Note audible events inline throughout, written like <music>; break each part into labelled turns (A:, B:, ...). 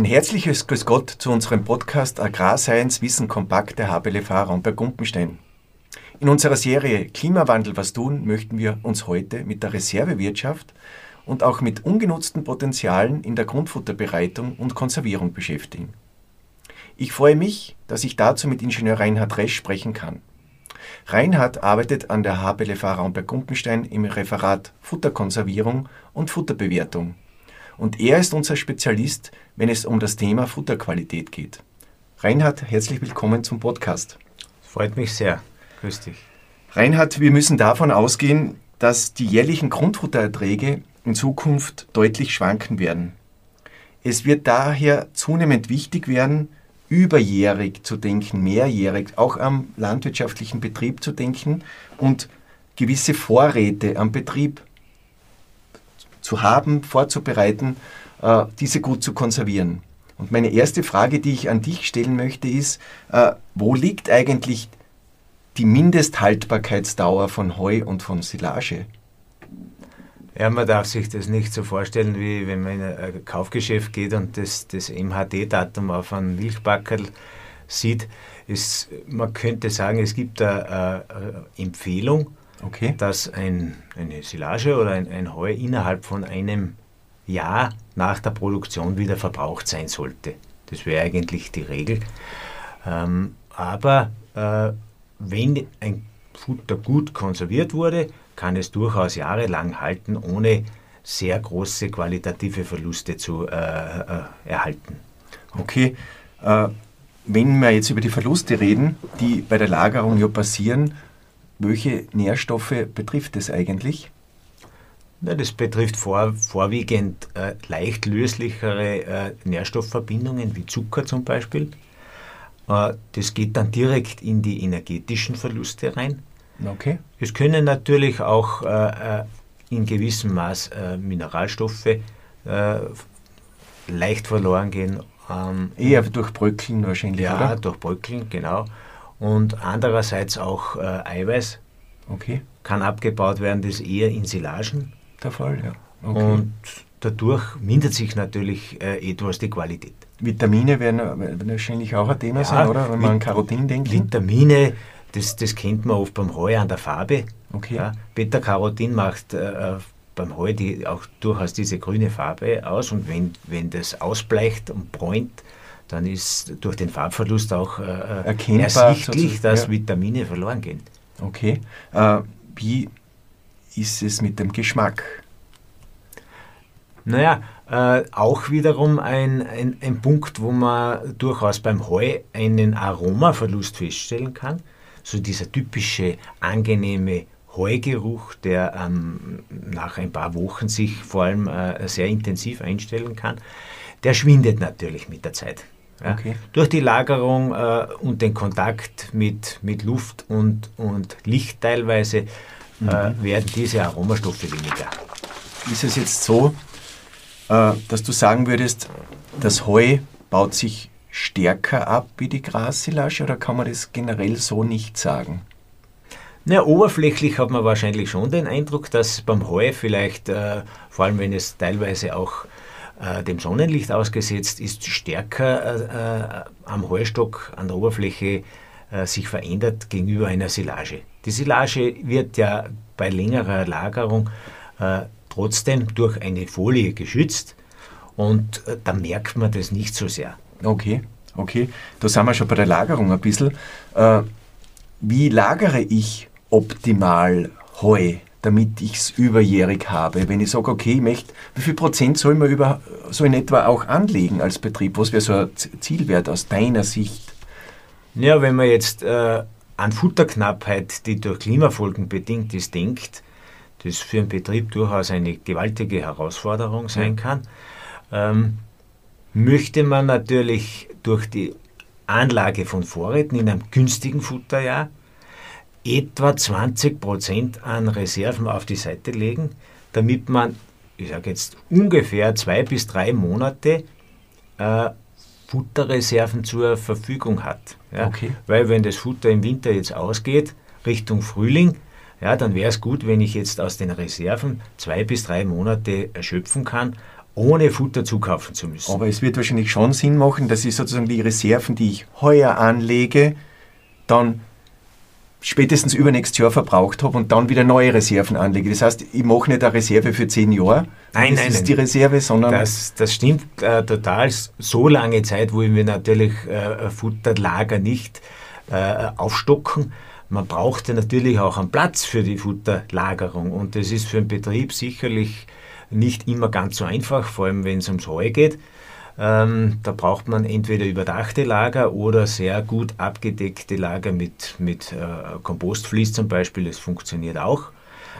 A: Ein herzliches Grüß Gott zu unserem Podcast Agrarscience Wissen Kompakt der HBLV Raumberg Gumpenstein. In unserer Serie Klimawandel was tun möchten wir uns heute mit der Reservewirtschaft und auch mit ungenutzten Potenzialen in der Grundfutterbereitung und Konservierung beschäftigen. Ich freue mich, dass ich dazu mit Ingenieur Reinhard Resch sprechen kann. Reinhard arbeitet an der HBLV Raumberg Gumpenstein im Referat Futterkonservierung und Futterbewertung und er ist unser Spezialist, wenn es um das Thema Futterqualität geht. Reinhard, herzlich willkommen zum Podcast.
B: Freut mich sehr. Grüß dich.
A: Reinhard, wir müssen davon ausgehen, dass die jährlichen Grundfuttererträge in Zukunft deutlich schwanken werden. Es wird daher zunehmend wichtig werden, überjährig zu denken, mehrjährig, auch am landwirtschaftlichen Betrieb zu denken und gewisse Vorräte am Betrieb zu haben, vorzubereiten, äh, diese gut zu konservieren. Und meine erste Frage, die ich an dich stellen möchte, ist, äh, wo liegt eigentlich die Mindesthaltbarkeitsdauer von Heu und von Silage?
B: Ja, man darf sich das nicht so vorstellen, wie wenn man in ein Kaufgeschäft geht und das, das MHD-Datum auf einem Milchbackel sieht. Ist, man könnte sagen, es gibt eine, eine Empfehlung, okay. dass ein, eine Silage oder ein, ein Heu innerhalb von einem Jahr nach der Produktion wieder verbraucht sein sollte. Das wäre eigentlich die Regel. Ähm, aber äh, wenn ein Futter gut konserviert wurde, kann es durchaus jahrelang halten, ohne sehr große qualitative Verluste zu äh, äh, erhalten.
A: Okay, äh, wenn wir jetzt über die Verluste reden, die bei der Lagerung ja passieren, welche Nährstoffe betrifft es eigentlich?
B: Na, das betrifft vor, vorwiegend äh, leicht löslichere äh, Nährstoffverbindungen wie Zucker zum Beispiel. Äh, das geht dann direkt in die energetischen Verluste rein. Okay. Es können natürlich auch äh, äh, in gewissem Maß äh, Mineralstoffe leicht verloren gehen.
A: Ähm, Eher durch Bröckeln wahrscheinlich,
B: ja, oder? Ja, durch Bröckeln, genau und andererseits auch äh, Eiweiß. Okay. Kann abgebaut werden, das ist eher in Silagen
A: der Fall, ja.
B: Okay. Und dadurch mindert sich natürlich äh, etwas die Qualität.
A: Vitamine werden, wahrscheinlich auch ein Thema ja, sein, oder? Wenn man an Carotin denkt.
B: Vitamine, das, das kennt man oft beim Heu an der Farbe. Okay. Ja, Beta-Carotin macht äh, beim Heu die, auch durchaus diese grüne Farbe aus und wenn, wenn das ausbleicht und bräunt, dann ist durch den Farbverlust auch äh, äh Erkennbar, ersichtlich, dass ja. Vitamine verloren gehen.
A: Okay. Äh, wie ist es mit dem Geschmack?
B: Naja, äh, auch wiederum ein, ein, ein, Punkt, wo man durchaus beim Heu einen Aromaverlust feststellen kann. So dieser typische angenehme Heugeruch, der ähm, nach ein paar Wochen sich vor allem äh, sehr intensiv einstellen kann, der schwindet natürlich mit der Zeit. Ja. Okay. Durch die Lagerung äh, und den Kontakt mit, mit Luft und, und Licht teilweise äh, mhm. äh, werden diese Aromastoffe weniger.
A: Ist es jetzt so, äh, dass du sagen würdest, das Heu baut sich stärker ab wie die Grassilage oder kann man das generell so nicht sagen?
B: Na, oberflächlich hat man wahrscheinlich schon den Eindruck, dass beim Heu vielleicht, äh, vor allem wenn es teilweise auch äh, dem Sonnenlicht ausgesetzt ist, stärker äh, äh, am Heustock an der Oberfläche äh, sich verändert gegenüber einer Silage. Die Silage wird ja bei längerer Lagerung äh, trotzdem durch eine Folie geschützt und da merkt man das nicht so sehr.
A: Okay, okay. Da sind wir schon bei der Lagerung ein bisschen. wie lagere ich optimal Heu? Damit ich es überjährig habe. Wenn ich sage, okay, ich möchte, wie viel Prozent soll man über, so in etwa auch anlegen als Betrieb? Was wäre so ein Zielwert aus deiner Sicht?
B: Ja, wenn man jetzt äh, an Futterknappheit, die durch Klimafolgen bedingt ist, denkt, das für einen Betrieb durchaus eine gewaltige Herausforderung sein kann, ähm, möchte man natürlich durch die Anlage von Vorräten in einem günstigen Futterjahr etwa 20 Prozent an Reserven auf die Seite legen, damit man, ich sage jetzt ungefähr zwei bis drei Monate äh, Futterreserven zur Verfügung hat. Ja? Okay. Weil wenn das Futter im Winter jetzt ausgeht, Richtung Frühling, ja, dann wäre es gut, wenn ich jetzt aus den Reserven zwei bis drei Monate erschöpfen kann, ohne Futter zukaufen zu müssen.
A: Aber es wird wahrscheinlich schon Sinn machen, dass ich sozusagen die Reserven, die ich heuer anlege, dann spätestens übernächstes Jahr verbraucht habe und dann wieder neue Reserven anlege. Das heißt, ich mache nicht eine Reserve für zehn Jahre.
B: Nein,
A: das
B: nein,
A: ist
B: nein.
A: die Reserve, sondern
B: Das, das stimmt äh, total. So lange Zeit wollen wir natürlich äh, Futterlager nicht äh, aufstocken. Man braucht ja natürlich auch einen Platz für die Futterlagerung und das ist für einen Betrieb sicherlich nicht immer ganz so einfach, vor allem wenn es ums Heu geht. Ähm, da braucht man entweder überdachte Lager oder sehr gut abgedeckte Lager mit, mit äh, Kompostflies zum Beispiel. Das funktioniert auch.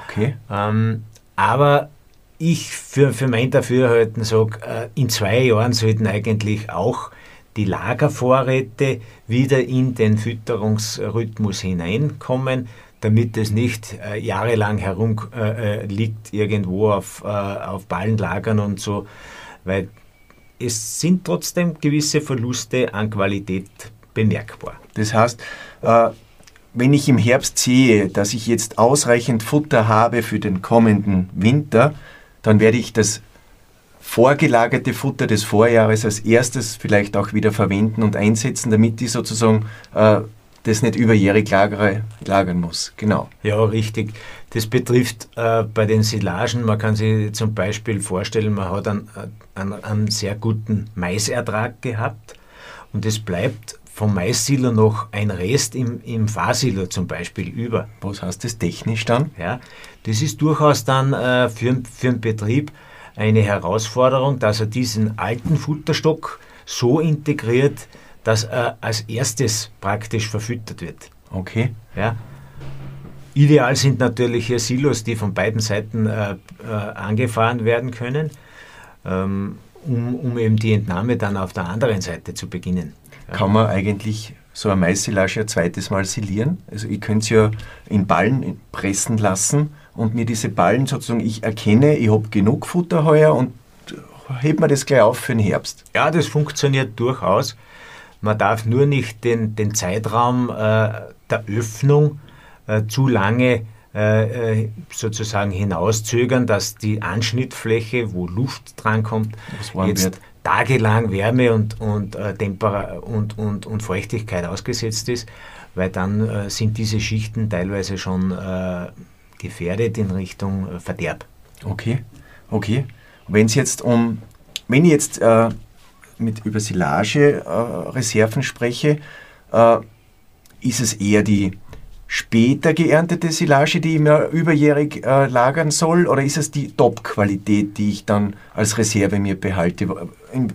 A: okay.
B: Ähm, aber ich für, für mein Dafürhalten sage, äh, in zwei Jahren sollten eigentlich auch die Lagervorräte wieder in den Fütterungsrhythmus hineinkommen, damit es nicht äh, jahrelang herumliegt äh, liegt irgendwo auf, äh, auf Ballenlagern und so, weil es sind trotzdem gewisse Verluste an Qualität bemerkbar.
A: Das heißt, äh, wenn ich im Herbst sehe, dass ich jetzt ausreichend Futter habe für den kommenden Winter, dann werde ich das vorgelagerte Futter des Vorjahres als erstes vielleicht auch wieder verwenden und einsetzen, damit ich sozusagen äh, das nicht überjährig lagere, lagern muss. Genau.
B: Ja, richtig. Das betrifft äh, bei den Silagen, man kann sich zum Beispiel vorstellen, man hat einen, einen, einen sehr guten Maisertrag gehabt und es bleibt vom Maissilo noch ein Rest im, im Fahrsilo zum Beispiel über.
A: Was heißt das technisch dann?
B: Ja, das ist durchaus dann äh, für, für einen Betrieb eine Herausforderung, dass er diesen alten Futterstock so integriert, dass er als erstes praktisch verfüttert wird.
A: Okay.
B: Ja. Ideal sind natürlich hier Silos, die von beiden Seiten äh, äh, angefahren werden können, ähm, um, um eben die Entnahme dann auf der anderen Seite zu beginnen. Ja.
A: Kann man eigentlich so eine Maissilage ein zweites Mal silieren? Also ich könnte es ja in Ballen pressen lassen und mir diese Ballen sozusagen, ich erkenne, ich habe genug Futter heuer und hebt mir das gleich auf für den Herbst.
B: Ja, das funktioniert durchaus. Man darf nur nicht den, den Zeitraum äh, der Öffnung äh, zu lange äh, sozusagen hinauszögern, dass die Anschnittfläche, wo Luft drankommt, jetzt
A: wird.
B: tagelang Wärme und, und, äh, Temper und, und, und Feuchtigkeit ausgesetzt ist, weil dann äh, sind diese Schichten teilweise schon äh, gefährdet in Richtung äh, Verderb.
A: Okay, okay. Wenn es jetzt um, wenn ich jetzt äh, mit über Silage-Reserven spreche, äh, ist es eher die später geerntete Silage, die ich mir überjährig äh, lagern soll, oder ist es die Top-Qualität, die ich dann als Reserve mir behalte? In,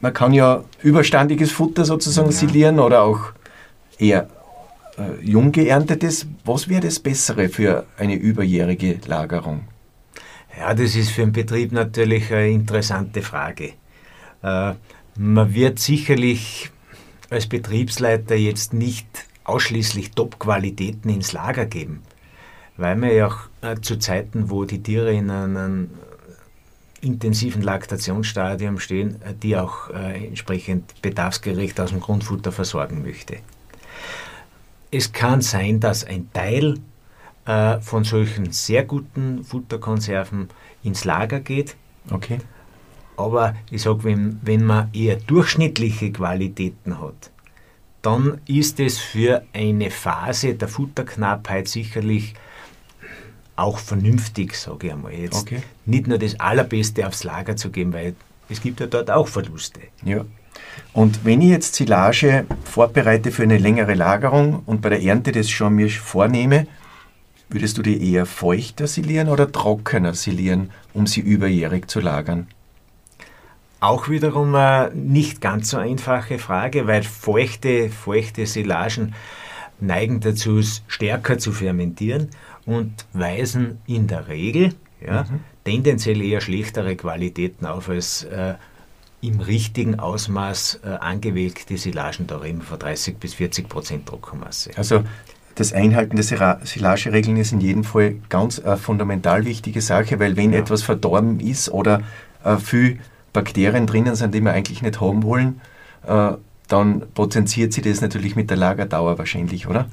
A: man kann ja überstandiges Futter sozusagen
B: Ja.
A: silieren oder auch eher äh, jung geerntetes. Was wäre das Bessere für eine überjährige Lagerung?
B: Ja, das ist für einen Betrieb natürlich eine interessante Frage. Man wird sicherlich als Betriebsleiter jetzt nicht ausschließlich Top-Qualitäten ins Lager geben, weil wir ja auch äh, zu Zeiten, wo die Tiere in einem intensiven Laktationsstadium stehen, äh, die auch äh, entsprechend bedarfsgerecht aus dem Grundfutter versorgen möchte. Es kann sein, dass ein Teil von solchen sehr guten Futterkonserven ins Lager geht.
A: Okay.
B: Aber ich sage, wenn, wenn man eher durchschnittliche Qualitäten hat, dann ist es für eine Phase der Futterknappheit sicherlich auch vernünftig, sage ich einmal. Jetzt
A: Okay.
B: nicht nur das Allerbeste aufs Lager zu geben, weil es gibt ja dort auch Verluste.
A: Ja. Und wenn ich jetzt Silage vorbereite für eine längere Lagerung und bei der Ernte das schon mir vornehme, würdest du die eher feuchter silieren oder trockener silieren, um sie überjährig zu lagern?
B: Auch wiederum eine nicht ganz so einfache Frage, weil feuchte, feuchte Silagen neigen dazu, es stärker zu fermentieren und weisen in der Regel ja, tendenziell eher schlechtere Qualitäten auf als äh, im richtigen Ausmaß äh, angewelkte Silagen. Da reden wir von 30 bis 40 Prozent Trockenmasse.
A: Also das Einhalten der Silageregeln ist in jedem Fall ganz eine fundamental wichtige Sache, weil wenn
B: Ja.
A: etwas verdorben ist oder äh, viel Bakterien drinnen sind, die wir eigentlich nicht haben wollen, äh, dann potenziert sie das natürlich mit der Lagerdauer wahrscheinlich, oder?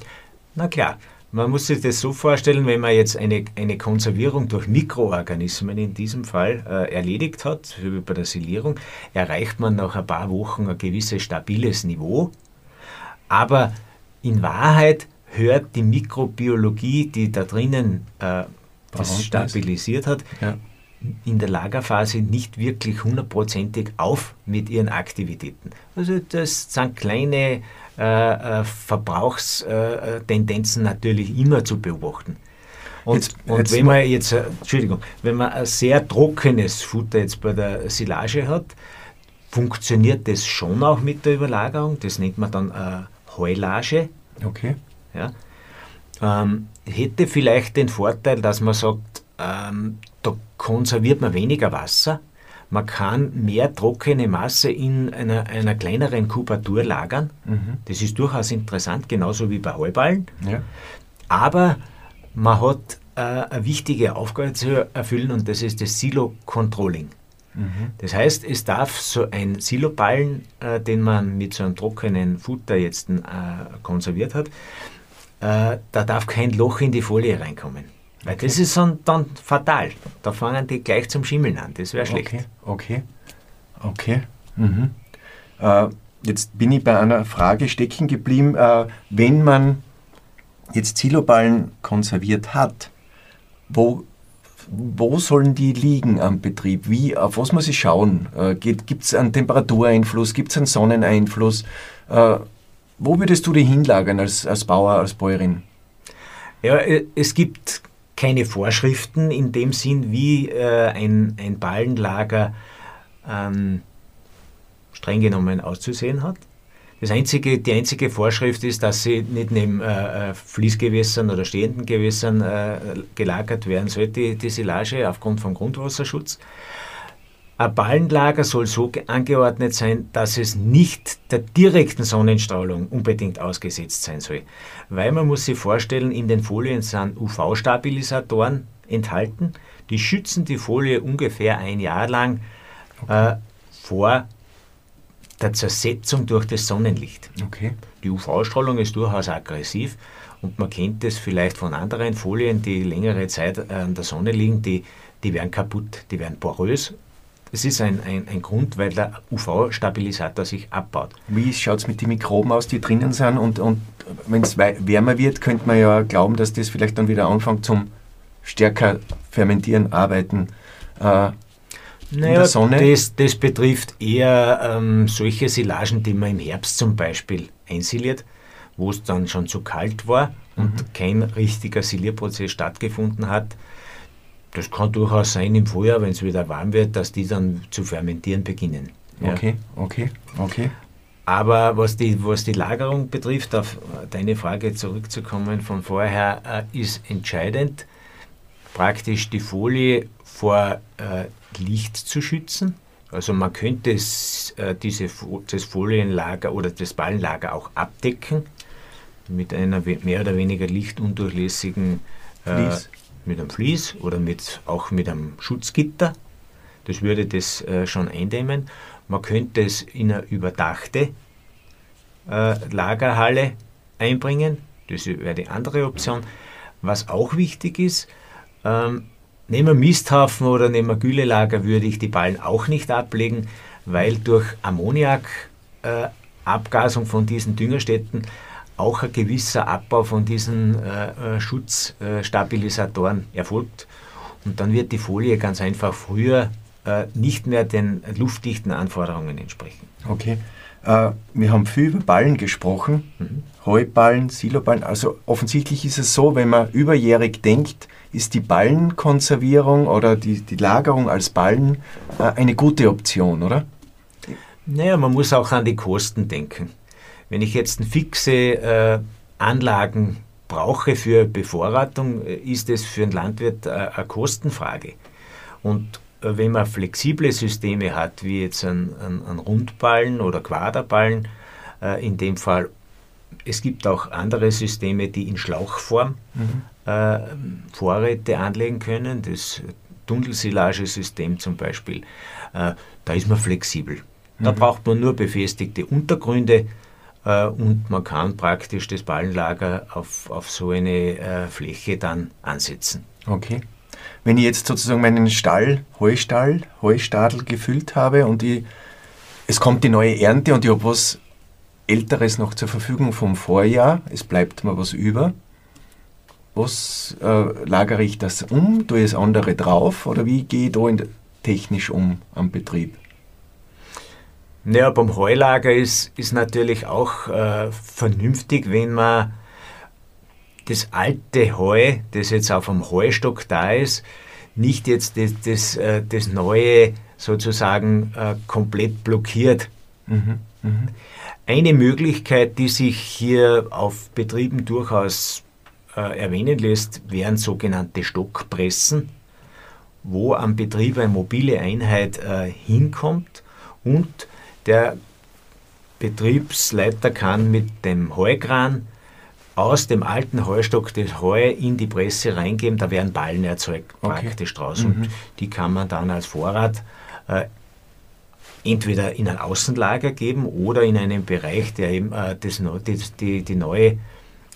B: Na klar, Man muss sich das so vorstellen, wenn man jetzt eine, eine Konservierung durch Mikroorganismen in diesem Fall äh, erledigt hat, wie bei der Silierung, erreicht man nach ein paar Wochen ein gewisses stabiles Niveau. Aber in Wahrheit hört die Mikrobiologie, die da drinnen äh, das stabilisiert hat, ja. In der Lagerphase nicht wirklich hundertprozentig auf mit ihren Aktivitäten. Also das sind kleine äh, äh, Verbrauchstendenzen natürlich immer zu beobachten. Und, jetzt, und jetzt wenn man jetzt, äh, Entschuldigung, wenn man ein sehr trockenes Futter jetzt bei der Silage hat, funktioniert das schon auch mit der Überlagerung. Das nennt man dann äh, Heulage.
A: Okay.
B: Ja. Ähm, hätte vielleicht den Vorteil, dass man sagt, ähm, da konserviert man weniger Wasser, man kann mehr trockene Masse in einer, einer kleineren Kubatur lagern. Mhm. Das ist durchaus interessant, genauso wie bei Heuballen. Ja. Aber man hat äh, eine wichtige Aufgabe zu erfüllen und das ist das Silo-Controlling. Mhm. Das heißt, es darf so ein Siloballen, äh, den man mit so einem trockenen Futter jetzt äh, konserviert hat, äh, da darf kein Loch in die Folie reinkommen. Weil okay. das ist dann, fatal. Da fangen die gleich zum Schimmeln an. Das wäre schlecht.
A: Okay, okay. okay. Mhm. Äh, jetzt bin ich bei einer Frage stecken geblieben. Äh, wenn man jetzt Siloballen konserviert hat, wo, wo sollen die liegen am Betrieb? Wie, auf was muss ich schauen? Äh, Gibt es einen Temperatureinfluss? Gibt es einen Sonneneinfluss? Äh, wo würdest du die hinlagern als, als Bauer, als Bäuerin?
B: Ja, äh, es gibt keine Vorschriften in dem Sinn, wie äh, ein, ein Ballenlager ähm, streng genommen auszusehen hat. Das einzige, die einzige Vorschrift ist, dass sie nicht neben äh, äh Fließgewässern oder stehenden Gewässern äh, gelagert werden sollte, die Silage aufgrund vom Grundwasserschutz. Ein Ballenlager soll so angeordnet sein, dass es nicht der direkten Sonnenstrahlung unbedingt ausgesetzt sein soll. Weil man muss sich vorstellen, in den Folien sind UV-Stabilisatoren enthalten, die schützen die Folie ungefähr ein Jahr lang äh, vor der Zersetzung durch das Sonnenlicht.
A: Okay.
B: Die UV-Strahlung ist durchaus aggressiv und man kennt das vielleicht von anderen Folien, die längere Zeit an der Sonne liegen, die, die werden kaputt, die werden porös das ist ein, ein, ein Grund, weil der UV-Stabilisator sich abbaut.
A: Wie schaut es mit den Mikroben aus, die drinnen sind? Und, und wenn es wärmer wird, könnte man ja glauben, dass das vielleicht dann wieder anfängt zum stärker fermentieren, arbeiten. Äh,
B: naja, das, das, betrifft eher ähm, solche Silagen, die man im Herbst zum Beispiel einsiliert, wo es dann schon zu kalt war und mhm. kein richtiger Silierprozess stattgefunden hat das kann durchaus sein im Frühjahr, wenn es wieder warm wird, dass die dann zu fermentieren beginnen.
A: Ja. Okay, okay, okay.
B: Aber was die, was die Lagerung betrifft, auf deine Frage zurückzukommen von vorher, äh, ist entscheidend, praktisch die Folie vor äh, Licht zu schützen. Also man könnte es, äh, diese, das Folienlager oder das Ballenlager auch abdecken mit einer mehr oder weniger lichtundurchlässigen äh, mit einem Vlies oder mit, auch mit einem Schutzgitter. Das würde das äh, schon eindämmen. Man könnte es in eine überdachte äh, Lagerhalle einbringen. Das wäre die andere Option. Was auch wichtig ist, ähm, nehmen wir Misthaufen oder nehmen wir Güllelager, würde ich die Ballen auch nicht ablegen, weil durch Ammoniakabgasung äh, von diesen Düngerstätten auch ein gewisser Abbau von diesen äh, äh, Schutzstabilisatoren erfolgt. Und dann wird die Folie ganz einfach früher äh, nicht mehr den luftdichten Anforderungen entsprechen.
A: Okay. Äh, wir haben viel über Ballen gesprochen, mhm. Heuballen, Siloballen. Also offensichtlich ist es so, wenn man überjährig denkt, ist die Ballenkonservierung oder die, die Lagerung als Ballen äh, eine gute Option, oder?
B: Naja, man muss auch an die Kosten denken. Wenn ich jetzt fixe äh, Anlagen brauche für Bevorratung, äh, ist es für einen Landwirt äh, eine Kostenfrage. Und äh, wenn man flexible Systeme hat, wie jetzt ein, ein, ein Rundballen oder Quaderballen, äh, in dem Fall, es gibt auch andere Systeme, die in Schlauchform mhm. äh, Vorräte anlegen können, das Tunnelsilagesystem zum Beispiel, äh, da ist man flexibel. Da mhm. braucht man nur befestigte Untergründe, und man kann praktisch das Ballenlager auf, auf so eine äh, Fläche dann ansetzen.
A: Okay. Wenn ich jetzt sozusagen meinen Stall, Heustall, Heustadel gefüllt habe und ich, es kommt die neue Ernte und ich habe was Älteres noch zur Verfügung vom Vorjahr, es bleibt mir was über, was äh, lagere ich das um? Tue ich das andere drauf oder wie gehe ich da in, technisch um am Betrieb?
B: Naja, beim Heulager ist, ist natürlich auch äh, vernünftig, wenn man das alte Heu, das jetzt auf dem Heustock da ist, nicht jetzt das, das, äh, das neue sozusagen äh, komplett blockiert. Mhm, mh. Eine Möglichkeit, die sich hier auf Betrieben durchaus äh, erwähnen lässt, wären sogenannte Stockpressen, wo am Betrieb eine mobile Einheit äh, hinkommt und der Betriebsleiter kann mit dem Heukran aus dem alten Heustock das Heu in die Presse reingeben, da werden Ballen erzeugt okay. praktisch draus. Mhm. Und die kann man dann als Vorrat äh, entweder in ein Außenlager geben oder in einen Bereich, der eben äh, das, die, die, neue äh,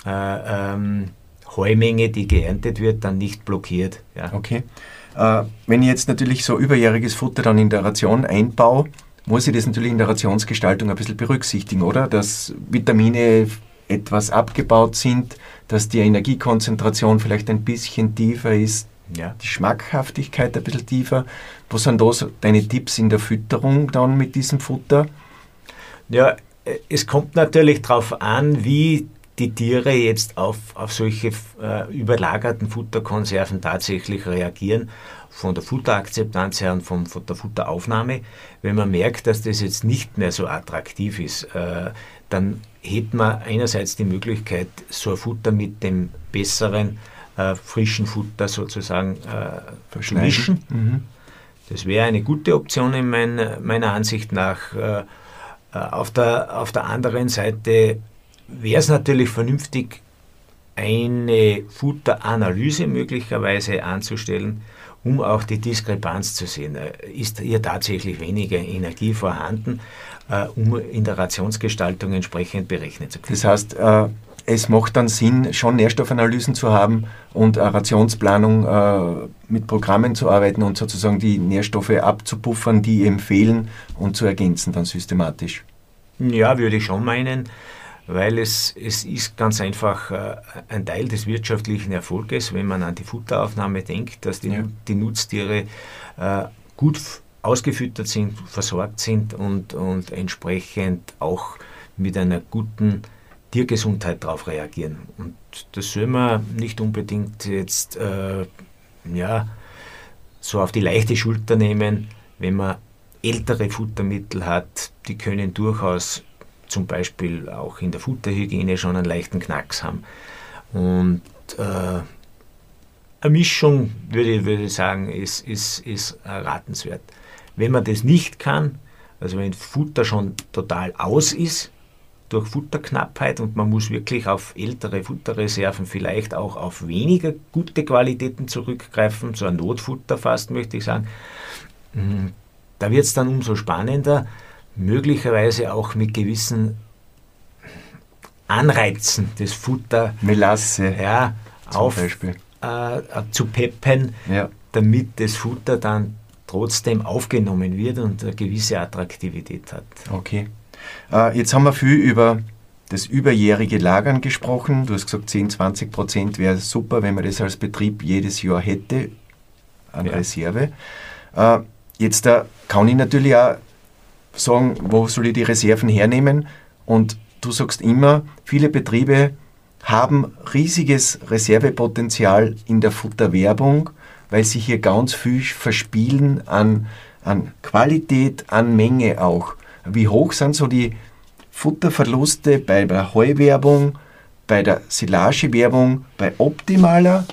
B: ähm, Heumenge, die geerntet wird, dann nicht blockiert.
A: Ja. Okay. Äh, wenn ich jetzt natürlich so überjähriges Futter dann in der Ration einbaue, muss ich das natürlich in der Rationsgestaltung ein bisschen berücksichtigen, oder? Dass Vitamine etwas abgebaut sind, dass die Energiekonzentration vielleicht ein bisschen tiefer ist, ja. die Schmackhaftigkeit ein bisschen tiefer. Was sind da so deine Tipps in der Fütterung dann mit diesem Futter?
B: Ja, es kommt natürlich darauf an, wie die Tiere jetzt auf, auf solche äh, überlagerten Futterkonserven tatsächlich reagieren, von der Futterakzeptanz her und von, von der Futteraufnahme. Wenn man merkt, dass das jetzt nicht mehr so attraktiv ist, äh, dann hätte man einerseits die Möglichkeit, so ein Futter mit dem besseren, äh, frischen Futter sozusagen äh, zu mischen. Mhm. Das wäre eine gute Option in mein, meiner Ansicht nach. Äh, äh, auf, der, auf der anderen Seite wäre es natürlich vernünftig, eine Futteranalyse möglicherweise anzustellen, um auch die Diskrepanz zu sehen. Äh, ist hier tatsächlich weniger Energie vorhanden, äh, um in der Rationsgestaltung entsprechend berechnet zu können?
A: Das heißt, äh, es macht dann Sinn, schon Nährstoffanalysen zu haben und Rationsplanung mit Programmen zu arbeiten und sozusagen die Nährstoffe abzupuffern, die empfehlen und zu ergänzen dann systematisch.
B: Ja, würde ich schon meinen weil es, es ist ganz einfach äh, ein Teil des wirtschaftlichen Erfolges, wenn man an die Futteraufnahme denkt, dass die, ja. die Nutztiere äh, gut ausgefüttert sind, versorgt sind und, und entsprechend auch mit einer guten Tiergesundheit darauf reagieren. Und das soll man nicht unbedingt jetzt äh, ja, so auf die leichte Schulter nehmen, wenn man ältere Futtermittel hat, die können durchaus zum Beispiel auch in der Futterhygiene schon einen leichten Knacks haben. Und äh, eine Mischung, würde ich, würde ich sagen, ist, ist, ist ratenswert. Wenn man das nicht kann, also wenn Futter schon total aus ist, durch Futterknappheit und man muss wirklich auf ältere Futterreserven, vielleicht auch auf weniger gute Qualitäten zurückgreifen, so ein Notfutter fast, möchte ich sagen, hm, da wird es dann umso spannender, möglicherweise auch mit gewissen Anreizen das Futter
A: Melasse
B: ja, auf, äh, äh, zu peppen, ja. damit das Futter dann trotzdem aufgenommen wird und eine gewisse Attraktivität hat.
A: Okay. Äh, jetzt haben wir viel über das überjährige Lagern gesprochen. Du hast gesagt, 10, 20 Prozent wäre super, wenn man das als Betrieb jedes Jahr hätte an ja. Reserve. Äh, jetzt da kann ich natürlich auch sagen, wo soll ich die Reserven hernehmen? Und du sagst immer, viele Betriebe haben riesiges Reservepotenzial in der Futterwerbung, weil sie hier ganz viel verspielen an, an Qualität, an Menge auch. Wie hoch sind so die Futterverluste bei der Heuwerbung, bei der Silagewerbung, bei optimaler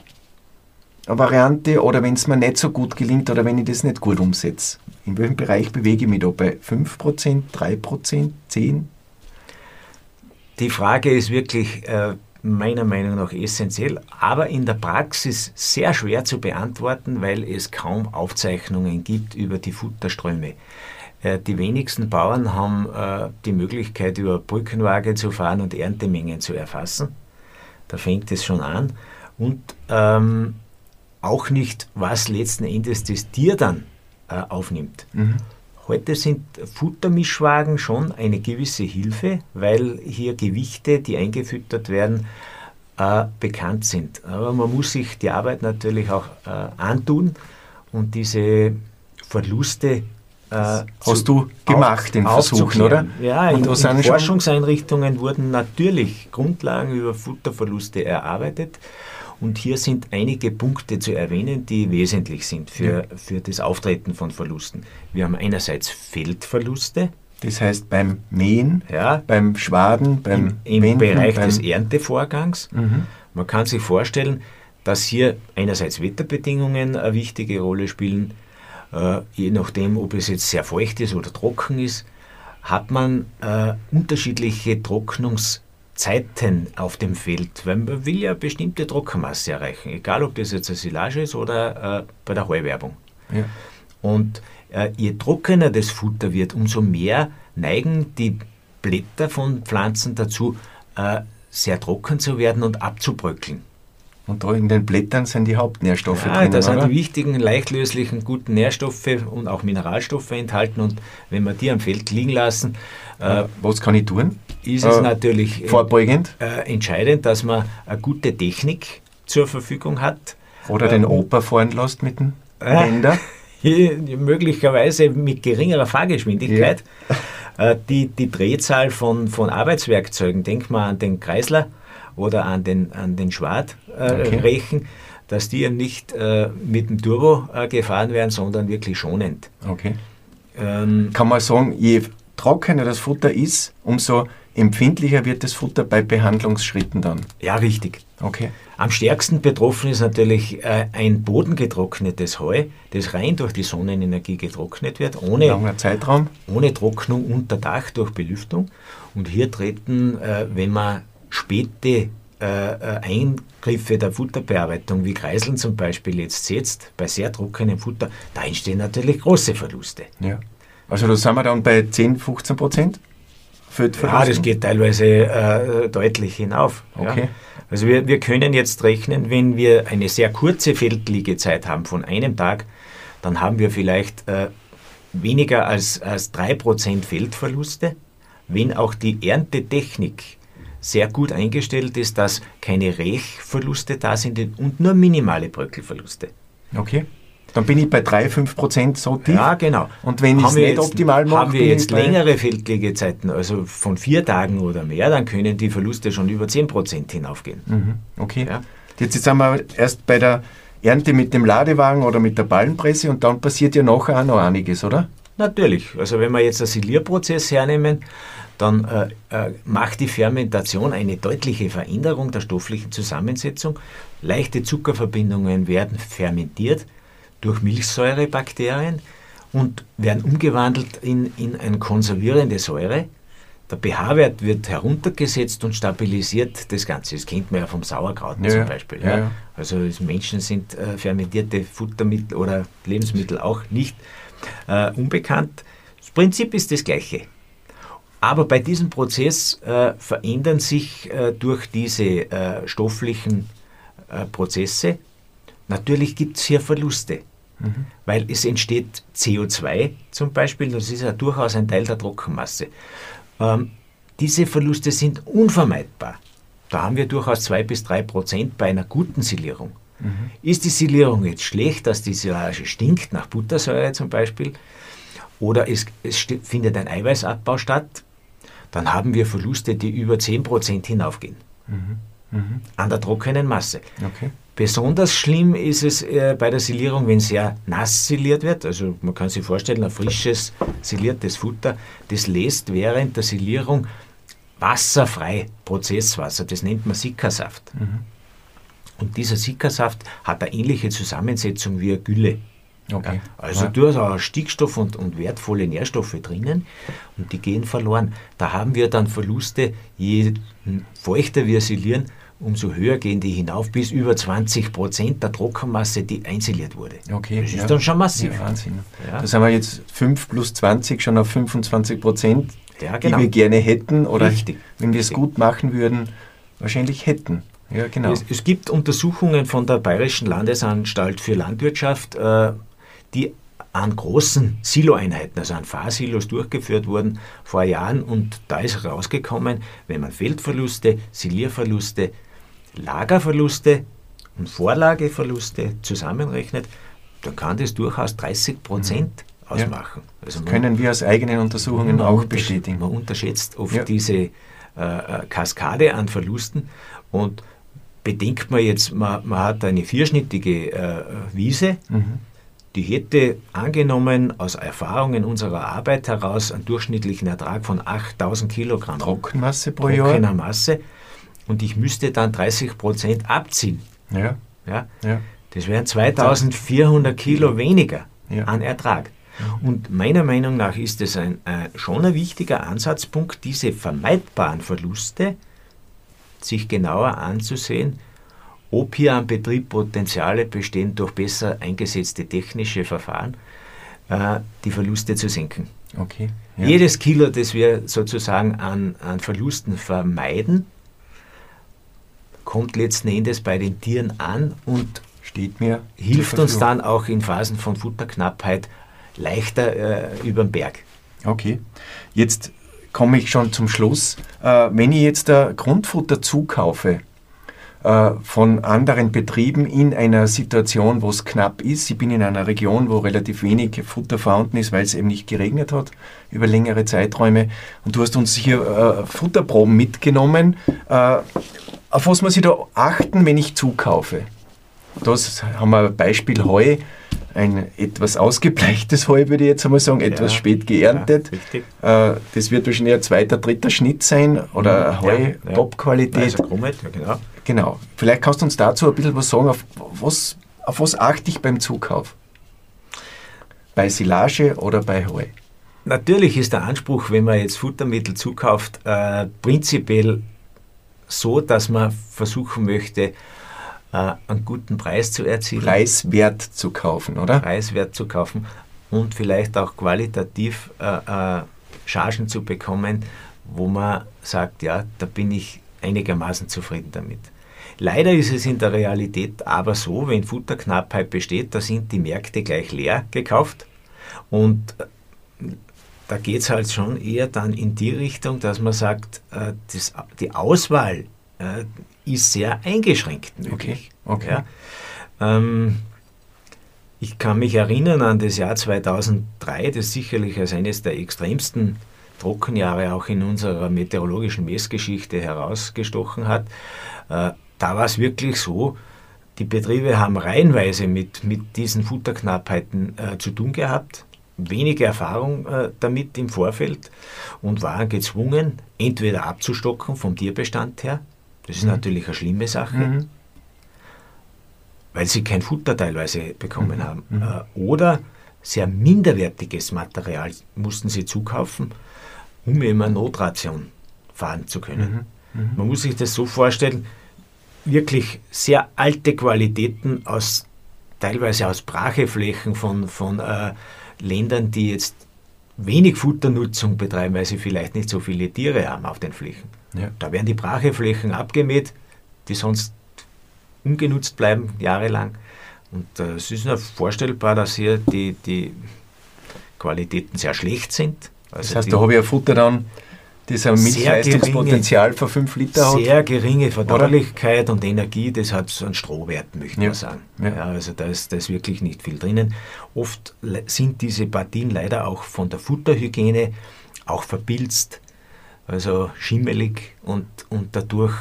A: Variante oder wenn es mir nicht so gut gelingt oder wenn ich das nicht gut umsetze? In welchem Bereich bewege ich mich da? Bei 5%, 3%, 10%?
B: Die Frage ist wirklich äh, meiner Meinung nach essentiell, aber in der Praxis sehr schwer zu beantworten, weil es kaum Aufzeichnungen gibt über die Futterströme. äh, die wenigsten Bauern haben äh, die Möglichkeit, über Brückenwaage zu fahren und Erntemengen zu erfassen. Da fängt es schon an. Und ähm, auch nicht, was letzten Endes das Tier dann äh, aufnimmt. Mhm. Heute sind Futtermischwagen schon eine gewisse Hilfe, weil hier Gewichte, die eingefüttert werden, äh, bekannt sind. Aber man muss sich die Arbeit natürlich auch äh, antun und diese Verluste
A: äh, hast du gemacht in Versuchen, oder?
B: Ja, in, in Forschungseinrichtungen wurden natürlich Grundlagen über Futterverluste erarbeitet. Und hier sind einige Punkte zu erwähnen, die wesentlich sind für, ja. für das Auftreten von Verlusten. Wir haben einerseits Feldverluste.
A: Das heißt beim Mähen, ja, beim Schwaden, beim
B: Im, im Wenden, Bereich beim des Erntevorgangs. Mhm. Man kann sich vorstellen, dass hier einerseits Wetterbedingungen eine wichtige Rolle spielen, äh, je nachdem, ob es jetzt sehr feucht ist oder trocken ist, hat man äh, unterschiedliche Trocknungszeiten auf dem Feld, weil man will ja bestimmte Trockenmasse erreichen, egal ob das jetzt eine Silage ist oder äh, bei der Heuwerbung. Ja. Und äh, je trockener das Futter wird, umso mehr neigen die Blätter von Pflanzen dazu, äh, sehr trocken zu werden und abzubröckeln.
A: Und da in den Blättern sind die Hauptnährstoffe
B: ja, drin. Da sind die wichtigen, leichtlöslichen, guten Nährstoffe und auch Mineralstoffe enthalten. Und wenn wir die am Feld liegen lassen,
A: äh, was kann ich tun?
B: Ist es äh, natürlich
A: vorbeugend?
B: Äh, entscheidend, dass man eine gute Technik zur Verfügung hat.
A: Oder den ähm, Opa fahren lässt mit dem Ränder. <laughs>
B: möglicherweise mit geringerer Fahrgeschwindigkeit. Ja. Äh, die, die Drehzahl von, von Arbeitswerkzeugen, denk mal an den Kreisler, oder an den, an den Schwartrechen, äh, okay. dass die eben nicht äh, mit dem Turbo äh, gefahren werden, sondern wirklich schonend.
A: Okay. Ähm, Kann man sagen, je trockener das Futter ist, umso empfindlicher wird das Futter bei Behandlungsschritten dann?
B: Ja, richtig. Okay. Am stärksten betroffen ist natürlich äh, ein bodengetrocknetes Heu, das rein durch die Sonnenenergie getrocknet wird, ohne,
A: Langer Zeitraum.
B: ohne Trocknung unter Dach durch Belüftung. Und hier treten, äh, wenn man späte äh, äh, Eingriffe der Futterbearbeitung, wie Kreiseln zum Beispiel jetzt setzt, bei sehr trockenem Futter, da entstehen natürlich große Verluste.
A: Ja. Also da sind wir dann bei 10, 15 Prozent?
B: Ja, das geht teilweise äh, deutlich hinauf. Okay. Ja. Also wir, wir können jetzt rechnen, wenn wir eine sehr kurze Feldliegezeit haben von einem Tag, dann haben wir vielleicht äh, weniger als, als 3% Feldverluste. Wenn auch die Erntetechnik sehr gut eingestellt ist, dass keine Rechverluste da sind und nur minimale Bröckelverluste.
A: Okay. Dann bin ich bei 3, 5 Prozent so tief.
B: Ja, genau.
A: Und wenn ich es nicht jetzt, optimal mache,
B: haben wir jetzt längere Feldlegezeiten, also von vier Tagen oder mehr, dann können die Verluste schon über 10 Prozent hinaufgehen.
A: Mhm. Okay. Ja. Jetzt sind wir erst bei der Ernte mit dem Ladewagen oder mit der Ballenpresse und dann passiert ja nachher auch noch einiges, oder?
B: Natürlich. Also wenn wir jetzt einen Silierprozess hernehmen, dann äh, äh, macht die Fermentation eine deutliche Veränderung der stofflichen Zusammensetzung. Leichte Zuckerverbindungen werden fermentiert durch Milchsäurebakterien und werden umgewandelt in, in eine konservierende Säure. Der pH-Wert wird heruntergesetzt und stabilisiert das Ganze. Das kennt man ja vom Sauerkraut ja, zum Beispiel. Ja. Ja. Also Menschen sind äh, fermentierte Futtermittel oder Lebensmittel auch nicht äh, unbekannt. Das Prinzip ist das gleiche. Aber bei diesem Prozess äh, verändern sich äh, durch diese äh, stofflichen äh, Prozesse, natürlich gibt es hier Verluste, mhm. weil es entsteht CO2 zum Beispiel, das ist ja durchaus ein Teil der Trockenmasse. Ähm, diese Verluste sind unvermeidbar. Da haben wir durchaus zwei bis drei Prozent bei einer guten Silierung. Mhm. Ist die Silierung jetzt schlecht, dass die Silage stinkt, nach Buttersäure zum Beispiel, oder es, es findet ein Eiweißabbau statt, dann haben wir Verluste, die über 10% hinaufgehen. Mhm. Mhm. An der trockenen Masse. Okay. Besonders schlimm ist es äh, bei der Silierung, wenn sehr nass siliert wird. Also man kann sich vorstellen, ein frisches siliertes Futter, das lässt während der Silierung wasserfrei Prozesswasser. Das nennt man Sickersaft. Mhm. Und dieser Sickersaft hat eine ähnliche Zusammensetzung wie eine Gülle. Okay. Ja, also ja. du hast auch Stickstoff und, und wertvolle Nährstoffe drinnen und die gehen verloren. Da haben wir dann Verluste, je feuchter wir silieren, umso höher gehen die hinauf, bis über 20 Prozent der Trockenmasse, die einsiliert wurde.
A: Okay,
B: das ist
A: ja.
B: dann schon massiv.
A: Ja, Wahnsinn.
B: Ja.
A: Da sind wir jetzt 5 plus 20 schon auf 25 Prozent,
B: Ja, genau.
A: die wir gerne hätten oder
B: Richtig,
A: wenn wir es gut machen würden, wahrscheinlich hätten. Ja, genau.
B: Es, es gibt Untersuchungen von der Bayerischen Landesanstalt für Landwirtschaft, äh, die an großen Siloeinheiten, also an Fahrsilos durchgeführt wurden vor Jahren und da ist rausgekommen, wenn man Feldverluste, Silierverluste, Lagerverluste und Vorlageverluste zusammenrechnet, dann kann das durchaus 30 Prozent ausmachen. Also
A: Das können wir aus eigenen Untersuchungen auch bestätigen.
B: Man unterschätzt oft
A: Ja.
B: diese äh, äh, Kaskade an Verlusten und bedenkt man jetzt, man, man hat eine vierschnittige äh, Wiese,
A: Mhm.
B: die hätte angenommen aus Erfahrungen unserer Arbeit heraus einen durchschnittlichen Ertrag von 8000 Kilogramm
A: Trockenmasse pro Jahr.
B: Masse und ich müsste dann 30 Prozent abziehen.
A: Ja,
B: Ja?
A: ja.
B: Das wären 2400 Kilo weniger
A: Ja.
B: an Ertrag. Und meiner Meinung nach ist es ein, äh, schon ein wichtiger Ansatzpunkt, diese vermeidbaren Verluste sich genauer anzusehen, ob hier am Betrieb Potenziale bestehen, durch besser eingesetzte technische Verfahren äh, die Verluste zu senken.
A: Okay. Ja.
B: Jedes Kilo, das wir sozusagen an, an Verlusten vermeiden, kommt letzten Endes bei den Tieren an und hilft uns dann auch in Phasen von Futterknappheit leichter äh, über den Berg.
A: Okay. Jetzt komme ich schon zum Schluss. Äh, wenn ich jetzt äh, Grundfutter zukaufe von anderen Betrieben in einer Situation, wo es knapp ist, ich bin in einer Region, wo relativ wenig Futter vorhanden ist, weil es eben nicht geregnet hat über längere Zeiträume, und du hast uns hier äh, Futterproben mitgenommen. Äh, auf was muss ich da achten, wenn ich zukaufe? Das haben wir Beispiel Heu, ein etwas ausgebleichtes Heu, würde ich jetzt einmal sagen, etwas
B: Ja,
A: spät geerntet.
B: ja.
A: Äh, das wird wahrscheinlich ein zweiter, dritter Schnitt sein oder
B: Ja,
A: Heu,
B: ja.
A: Top-Qualität.
B: Also Krummheit, ja genau.
A: Genau. Vielleicht kannst du uns dazu ein bisschen was sagen, auf was, auf was achte ich beim Zukauf? Bei Silage oder bei Heu?
B: Natürlich ist der Anspruch, wenn man jetzt Futtermittel zukauft, äh, prinzipiell so, dass man versuchen möchte, äh, einen guten Preis zu erzielen,
A: Preiswert zu kaufen, oder?
B: preiswert zu kaufen und vielleicht auch qualitativ äh, äh, Chargen zu bekommen, wo man sagt, ja, da bin ich einigermaßen zufrieden damit. Leider ist es in der Realität aber so, wenn Futterknappheit besteht, da sind die Märkte gleich leer gekauft und äh, da geht es halt schon eher dann in die Richtung, dass man sagt, äh, das, die Auswahl äh, ist sehr eingeschränkt möglich.
A: Okay, okay.
B: Ja. Ähm, ich kann mich erinnern an das Jahr 2003, das sicherlich als eines der extremsten Trockenjahre auch in unserer meteorologischen Messgeschichte herausgestochen hat. Da war es wirklich so, die Betriebe haben reihenweise mit, mit diesen Futterknappheiten äh, zu tun gehabt, wenige Erfahrung äh, damit im Vorfeld und waren gezwungen, entweder abzustocken vom Tierbestand her, das ist natürlich eine schlimme Sache,
A: Mhm.
B: weil sie kein Futter teilweise bekommen
A: Mhm.
B: haben.
A: Mhm.
B: Äh, Oder sehr minderwertiges Material mussten sie zukaufen, um eben eine Notration fahren zu können.
A: Mhm. Mhm.
B: Man muss sich das so vorstellen, wirklich sehr alte Qualitäten aus teilweise aus Bracheflächen von, von äh, Ländern, die jetzt wenig Futternutzung betreiben, weil sie vielleicht nicht so viele Tiere haben auf den Flächen.
A: Ja.
B: Da werden die Bracheflächen abgemäht, die sonst ungenutzt bleiben, jahrelang. Und äh, es ist nur vorstellbar, dass hier die, die Qualitäten sehr schlecht sind.
A: Das
B: Also
A: heißt,
B: die
A: da habe ich ein Futter dann, das ein Milchleistungspotenzial von 5 Liter hat.
B: sehr geringe Verdaulichkeit und Energie, das hat so einen Strohwert, möchte
A: Ja.
B: man sagen.
A: Ja.
B: Ja. also da ist, da ist wirklich nicht viel drinnen. Oft sind diese Partien leider auch von der Futterhygiene auch verpilzt, also schimmelig und, und dadurch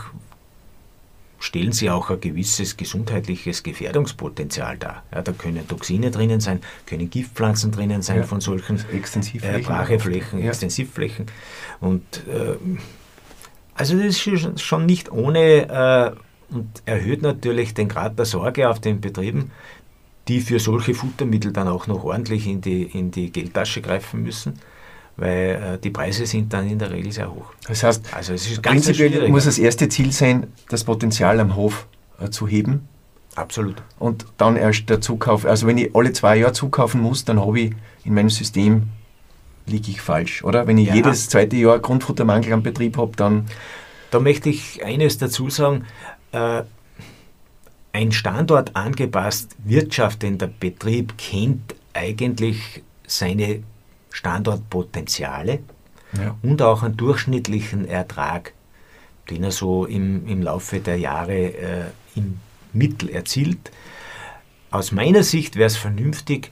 B: stellen sie auch ein gewisses gesundheitliches Gefährdungspotenzial dar. Ja, da können Toxine drinnen sein, können Giftpflanzen drinnen sein
A: Ja.
B: von solchen
A: Extensivflächen.
B: äh, Bracheflächen,
A: Ja.
B: Extensivflächen. Und äh, also das ist schon- nicht ohne äh, und erhöht natürlich den Grad der Sorge auf den Betrieben, die für solche Futtermittel dann auch noch ordentlich in die, in die Geldtasche greifen müssen, weil äh, die Preise sind dann in der Regel sehr hoch.
A: Das heißt,
B: Also es ist ganz
A: prinzipiell muss das erste Ziel sein, das Potenzial am Hof äh, zu heben
B: Absolut.
A: und dann erst der Zukauf. Also wenn ich alle zwei Jahre zukaufen muss, dann habe ich in meinem System liege ich falsch, oder? Wenn ich
B: Ja.
A: jedes zweite Jahr Grundfuttermangel am Betrieb habe, dann
B: Da möchte ich eines dazu sagen. Äh, ein Standort angepasst wirtschaftender Betrieb kennt eigentlich seine Standortpotenziale
A: ja.
B: und auch einen durchschnittlichen Ertrag, den er so im, im Laufe der Jahre äh, im Mittel erzielt. Aus meiner Sicht wäre es vernünftig,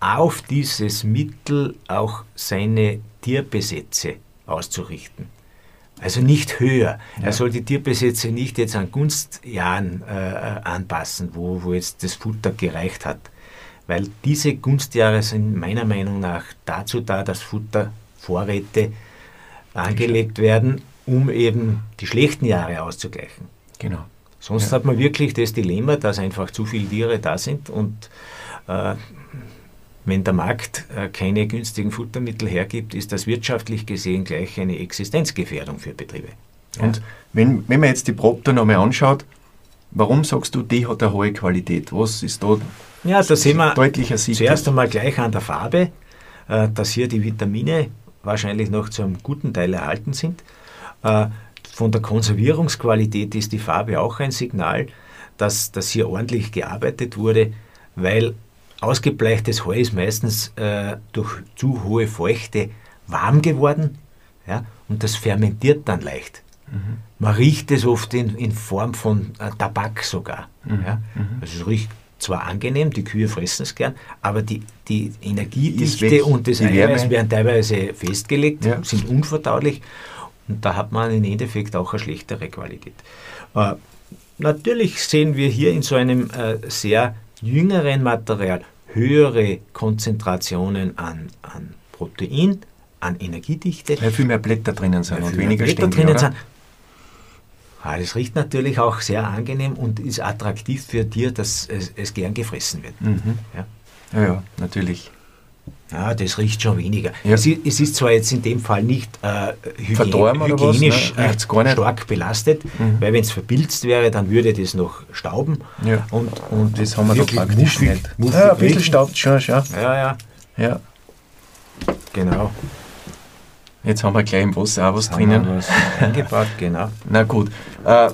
B: auf dieses Mittel auch seine Tierbesätze auszurichten. Also nicht höher.
A: Ja.
B: Er soll die Tierbesätze nicht jetzt an Gunstjahren äh, anpassen, wo, wo jetzt das Futter gereicht hat. Weil diese Gunstjahre sind meiner Meinung nach dazu da, dass Futtervorräte angelegt werden, um eben die schlechten Jahre auszugleichen.
A: genau.
B: Sonst
A: Ja.
B: hat man wirklich das Dilemma, dass einfach zu viele Tiere da sind und äh, wenn der Markt äh, keine günstigen Futtermittel hergibt, ist das wirtschaftlich gesehen gleich eine Existenzgefährdung für Betriebe.
A: Und wenn, wenn man jetzt die Probe da nochmal anschaut, warum sagst du, die hat eine hohe Qualität? Was ist da
B: Ja, da sehen wir
A: deutlich ersichtlich?
B: zuerst einmal gleich an der Farbe, äh, dass hier die Vitamine wahrscheinlich noch zu einem guten Teil erhalten sind. Äh, Von der Konservierungsqualität ist die Farbe auch ein Signal, dass, dass hier ordentlich gearbeitet wurde, weil ausgebleichtes Heu ist meistens äh, durch zu hohe Feuchte warm geworden ja, und das fermentiert dann leicht. Man riecht es oft in, in Form von äh, Tabak sogar. Ja. Also es riecht zwar angenehm, die Kühe fressen es gern, aber die, die Energiedichte und das. Eiweiß werden teilweise festgelegt,
A: Ja.
B: sind unverdaulich und da hat man im Endeffekt auch eine schlechtere Qualität. Äh, natürlich sehen wir hier in so einem äh, sehr jüngeren Material höhere Konzentrationen an, an Protein, an Energiedichte.
A: Weil viel mehr Blätter drinnen sind und weniger
B: Blätter
A: Stängel,
B: drinnen
A: oder?
B: sind. Ah, das riecht natürlich auch sehr angenehm und ist attraktiv für Tier, dass es, es gern gefressen wird.
A: Mhm.
B: Ja.
A: Ja, ja, natürlich.
B: Ja, das riecht schon weniger.
A: Ja.
B: Es, ist, es ist zwar jetzt in dem Fall nicht äh, hygien
A: Verdorben oder was,
B: hygienisch
A: ne?
B: Stark belastet,
A: Mhm.
B: weil wenn es verpilzt wäre, dann würde das noch stauben.
A: Ja.
B: Und, und
A: Das haben wir
B: wirklich
A: praktisch
B: muffig-
A: nicht.
B: muffig
A: Ja, ein bisschen
B: riechen.
A: staubt schon, schon.
B: Ja, ja,
A: Ja.
B: genau.
A: Jetzt haben wir gleich im Wasser auch was
B: Haben wir
A: drinnen.
B: was eingebaut, <laughs> genau.
A: Na gut. Äh,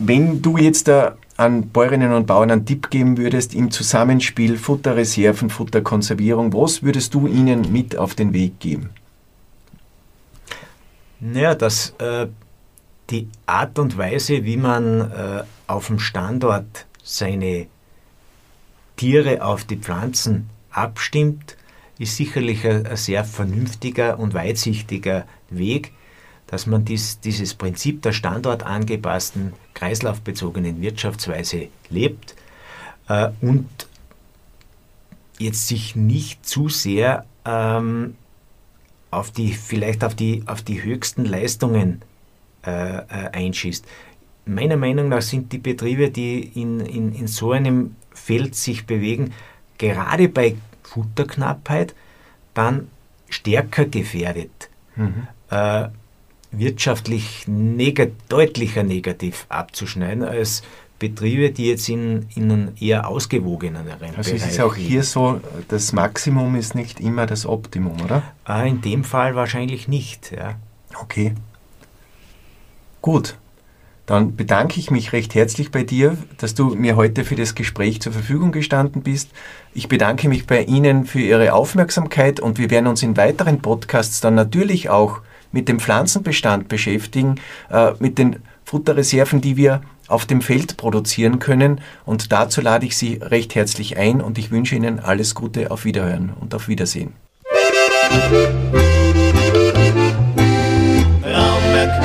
A: wenn du jetzt äh, an Bäuerinnen und Bauern einen Tipp geben würdest im Zusammenspiel Futterreserven, Futterkonservierung, was würdest du ihnen mit auf den Weg geben?
B: Naja, dass äh, die Art und Weise, wie man äh, auf dem Standort seine Tiere auf die Pflanzen abstimmt, ist sicherlich ein, ein sehr vernünftiger und weitsichtiger Weg, dass man dies, dieses Prinzip der standortangepassten, kreislaufbezogenen Wirtschaftsweise lebt äh, und jetzt sich nicht zu sehr ähm, auf die, vielleicht auf die, auf die höchsten Leistungen äh, äh, einschießt. Meiner Meinung nach sind die Betriebe, die in, in, in so einem Feld sich bewegen, gerade bei Futterknappheit dann stärker gefährdet,
A: Mhm.
B: äh, wirtschaftlich neg deutlicher negativ abzuschneiden als Betriebe, die jetzt in, in einem eher ausgewogeneren
A: Also es
B: Bereich
A: ist auch hier so, das Maximum ist nicht immer das Optimum, oder?
B: Ah, in dem Fall wahrscheinlich nicht. Ja.
A: Okay. Gut. Dann bedanke ich mich recht herzlich bei dir, dass du mir heute für das Gespräch zur Verfügung gestanden bist. Ich bedanke mich bei Ihnen für Ihre Aufmerksamkeit und wir werden uns in weiteren Podcasts dann natürlich auch mit dem Pflanzenbestand beschäftigen, äh, mit den Futterreserven, die wir auf dem Feld produzieren können. Und dazu lade ich Sie recht herzlich ein und ich wünsche Ihnen alles Gute, auf Wiederhören und auf Wiedersehen.
C: Raumwerk